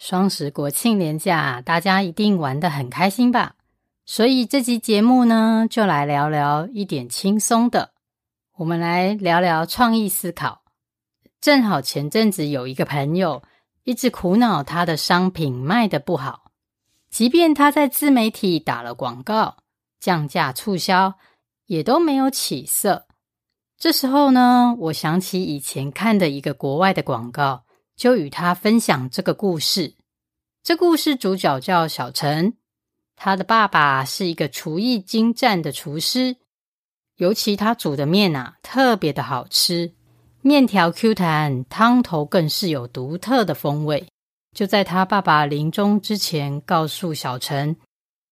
双十国庆连假，大家一定玩得很开心吧？所以这集节目呢，就来聊聊一点轻松的。我们来聊聊创意思考。正好前阵子有一个朋友一直苦恼他的商品卖得不好，即便他在自媒体打了广告、降价促销，也都没有起色。这时候呢，我想起以前看的一个国外的广告。就与他分享这个故事。这故事主角叫小陈，他的爸爸是一个厨艺精湛的厨师，尤其他煮的面啊，特别的好吃，面条 Q 弹，汤头更是有独特的风味。就在他爸爸临终之前，告诉小陈，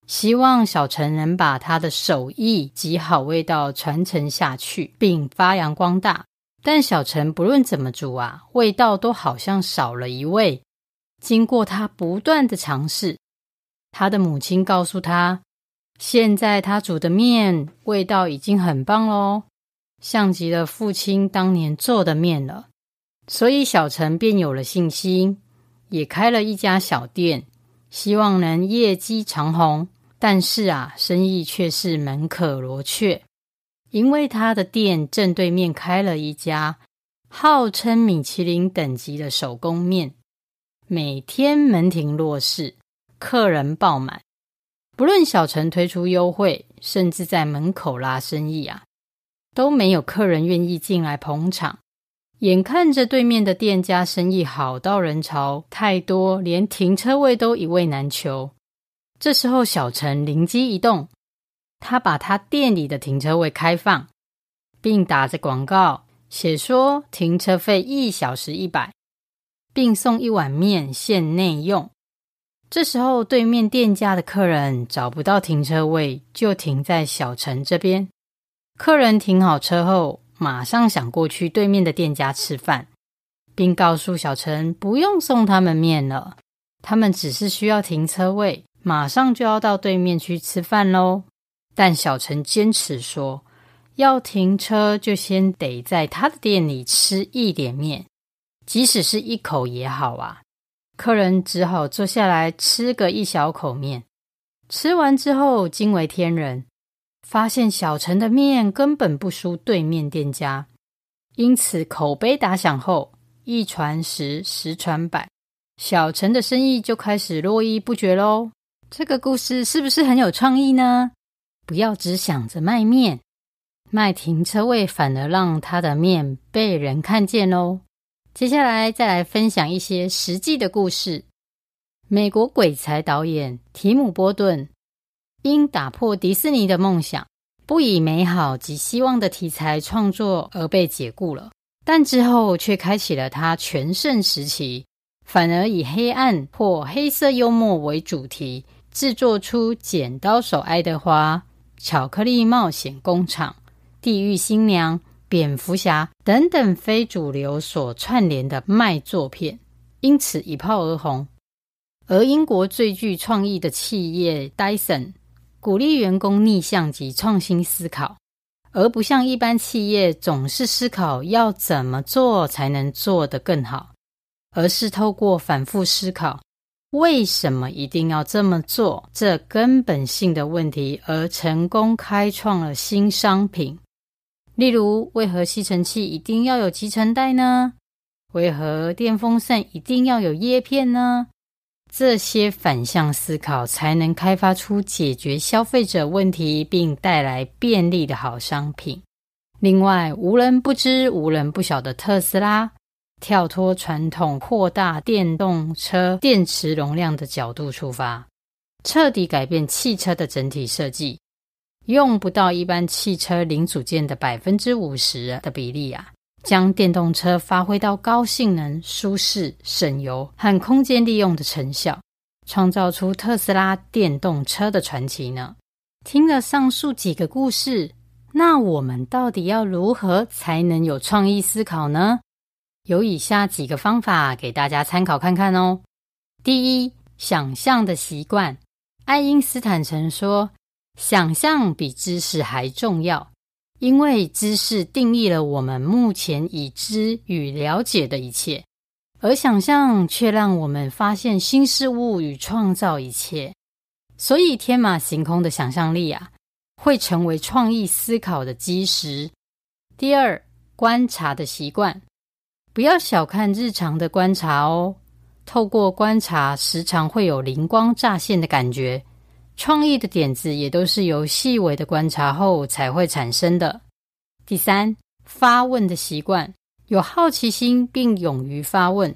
希望小陈能把他的手艺及好味道传承下去，并发扬光大。但小陈不论怎么煮啊，味道都好像少了一味。经过他不断的尝试，他的母亲告诉他，现在他煮的面味道已经很棒喽，像极了父亲当年做的面了。所以小陈便有了信心，也开了一家小店，希望能业绩长虹。但是啊，生意却是门可罗雀。因为他的店正对面开了一家号称米其林等级的手工面，每天门庭若市，客人爆满。不论小陈推出优惠，甚至在门口拉生意啊，都没有客人愿意进来捧场。眼看着对面的店家生意好到人潮太多，连停车位都一位难求。这时候，小陈灵机一动。他把他店里的停车位开放，并打着广告，写说停车费一小时一百，并送一碗面限内用。这时候，对面店家的客人找不到停车位，就停在小陈这边。客人停好车后，马上想过去对面的店家吃饭，并告诉小陈不用送他们面了，他们只是需要停车位，马上就要到对面去吃饭喽。但小陈坚持说，要停车就先得在他的店里吃一点面，即使是一口也好啊。客人只好坐下来吃个一小口面。吃完之后，惊为天人，发现小陈的面根本不输对面店家。因此，口碑打响后，一传十，十传百，小陈的生意就开始络绎不绝喽。这个故事是不是很有创意呢？不要只想着卖面，卖停车位反而让他的面被人看见哦。接下来再来分享一些实际的故事。美国鬼才导演提姆·波顿因打破迪士尼的梦想，不以美好及希望的题材创作而被解雇了，但之后却开启了他全盛时期，反而以黑暗或黑色幽默为主题，制作出《剪刀手爱德华》。巧克力冒险工厂、地狱新娘、蝙蝠侠等等非主流所串联的卖座片，因此一炮而红。而英国最具创意的企业 Dyson 鼓励员工逆向及创新思考，而不像一般企业总是思考要怎么做才能做得更好，而是透过反复思考。为什么一定要这么做？这根本性的问题，而成功开创了新商品。例如，为何吸尘器一定要有集尘袋呢？为何电风扇一定要有叶片呢？这些反向思考，才能开发出解决消费者问题并带来便利的好商品。另外，无人不知、无人不晓的特斯拉。跳脱传统扩大电动车电池容量的角度出发，彻底改变汽车的整体设计，用不到一般汽车零组件的百分之五十的比例啊，将电动车发挥到高性能、舒适、省油和空间利用的成效，创造出特斯拉电动车的传奇呢？听了上述几个故事，那我们到底要如何才能有创意思考呢？有以下几个方法给大家参考看看哦。第一，想象的习惯。爱因斯坦曾说：“想象比知识还重要，因为知识定义了我们目前已知与了解的一切。”而想象却让我们发现新事物与创造一切，所以天马行空的想象力啊，会成为创意思考的基石。第二，观察的习惯，不要小看日常的观察哦。透过观察，时常会有灵光乍现的感觉，创意的点子也都是由细微的观察后才会产生的。第三，发问的习惯。有好奇心并勇于发问，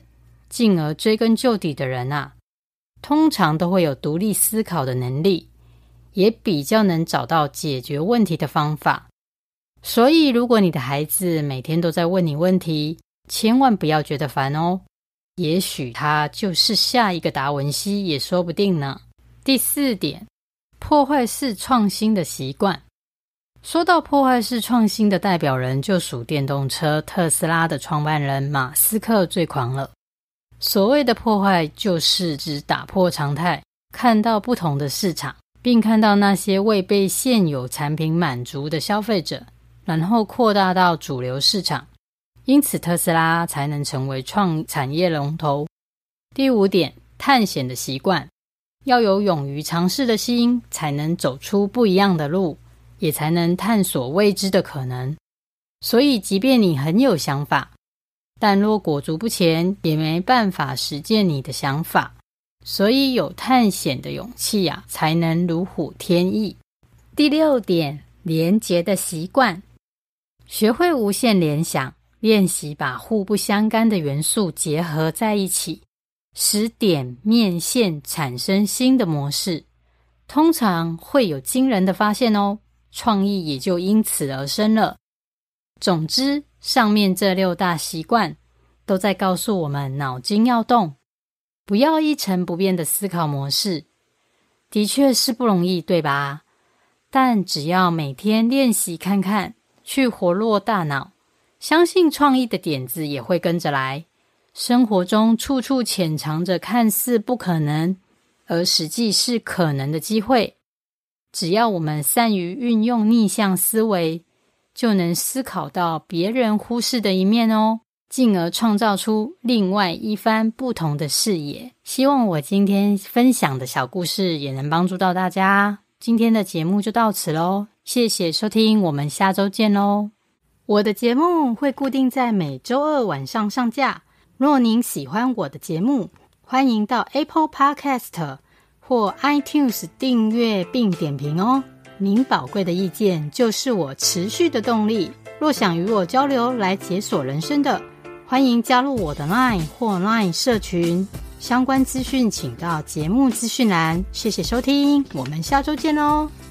进而追根究底的人啊，通常都会有独立思考的能力，也比较能找到解决问题的方法。所以，如果你的孩子每天都在问你问题，千万不要觉得烦哦，也许他就是下一个达文西也说不定呢。第四点，破坏式创新的习惯。说到破坏式创新的代表人，就属电动车特斯拉的创办人马斯克最狂了。所谓的破坏，就是指打破常态，看到不同的市场，并看到那些未被现有产品满足的消费者，然后扩大到主流市场。因此，特斯拉才能成为创产业龙头。第五点，探险的习惯，要有勇于尝试的心，才能走出不一样的路。也才能探索未知的可能。所以，即便你很有想法，但若裹足不前，也没办法实践你的想法。所以，有探险的勇气呀，才能如虎添翼。第六点，连结的习惯，学会无限联想，练习把互不相干的元素结合在一起，使点面线产生新的模式，通常会有惊人的发现哦。创意也就因此而生了。总之，上面这六大习惯都在告诉我们：脑筋要动，不要一成不变的思考模式。的确是不容易，对吧？但只要每天练习看看，去活络大脑，相信创意的点子也会跟着来。生活中处处潜藏着看似不可能，而实际是可能的机会。只要我们善于运用逆向思维，就能思考到别人忽视的一面哦，进而创造出另外一番不同的视野。希望我今天分享的小故事也能帮助到大家。今天的节目就到此喽，谢谢收听，我们下周见喽。我的节目会固定在每周二晚上上架。若您喜欢我的节目，欢迎到 Apple Podcast。或 iTunes 订阅并点评哦，您宝贵的意见就是我持续的动力。若想与我交流来解锁人生的，欢迎加入我的 Line 或 Line 社群，相关资讯请到节目资讯栏。谢谢收听，我们下周见喽。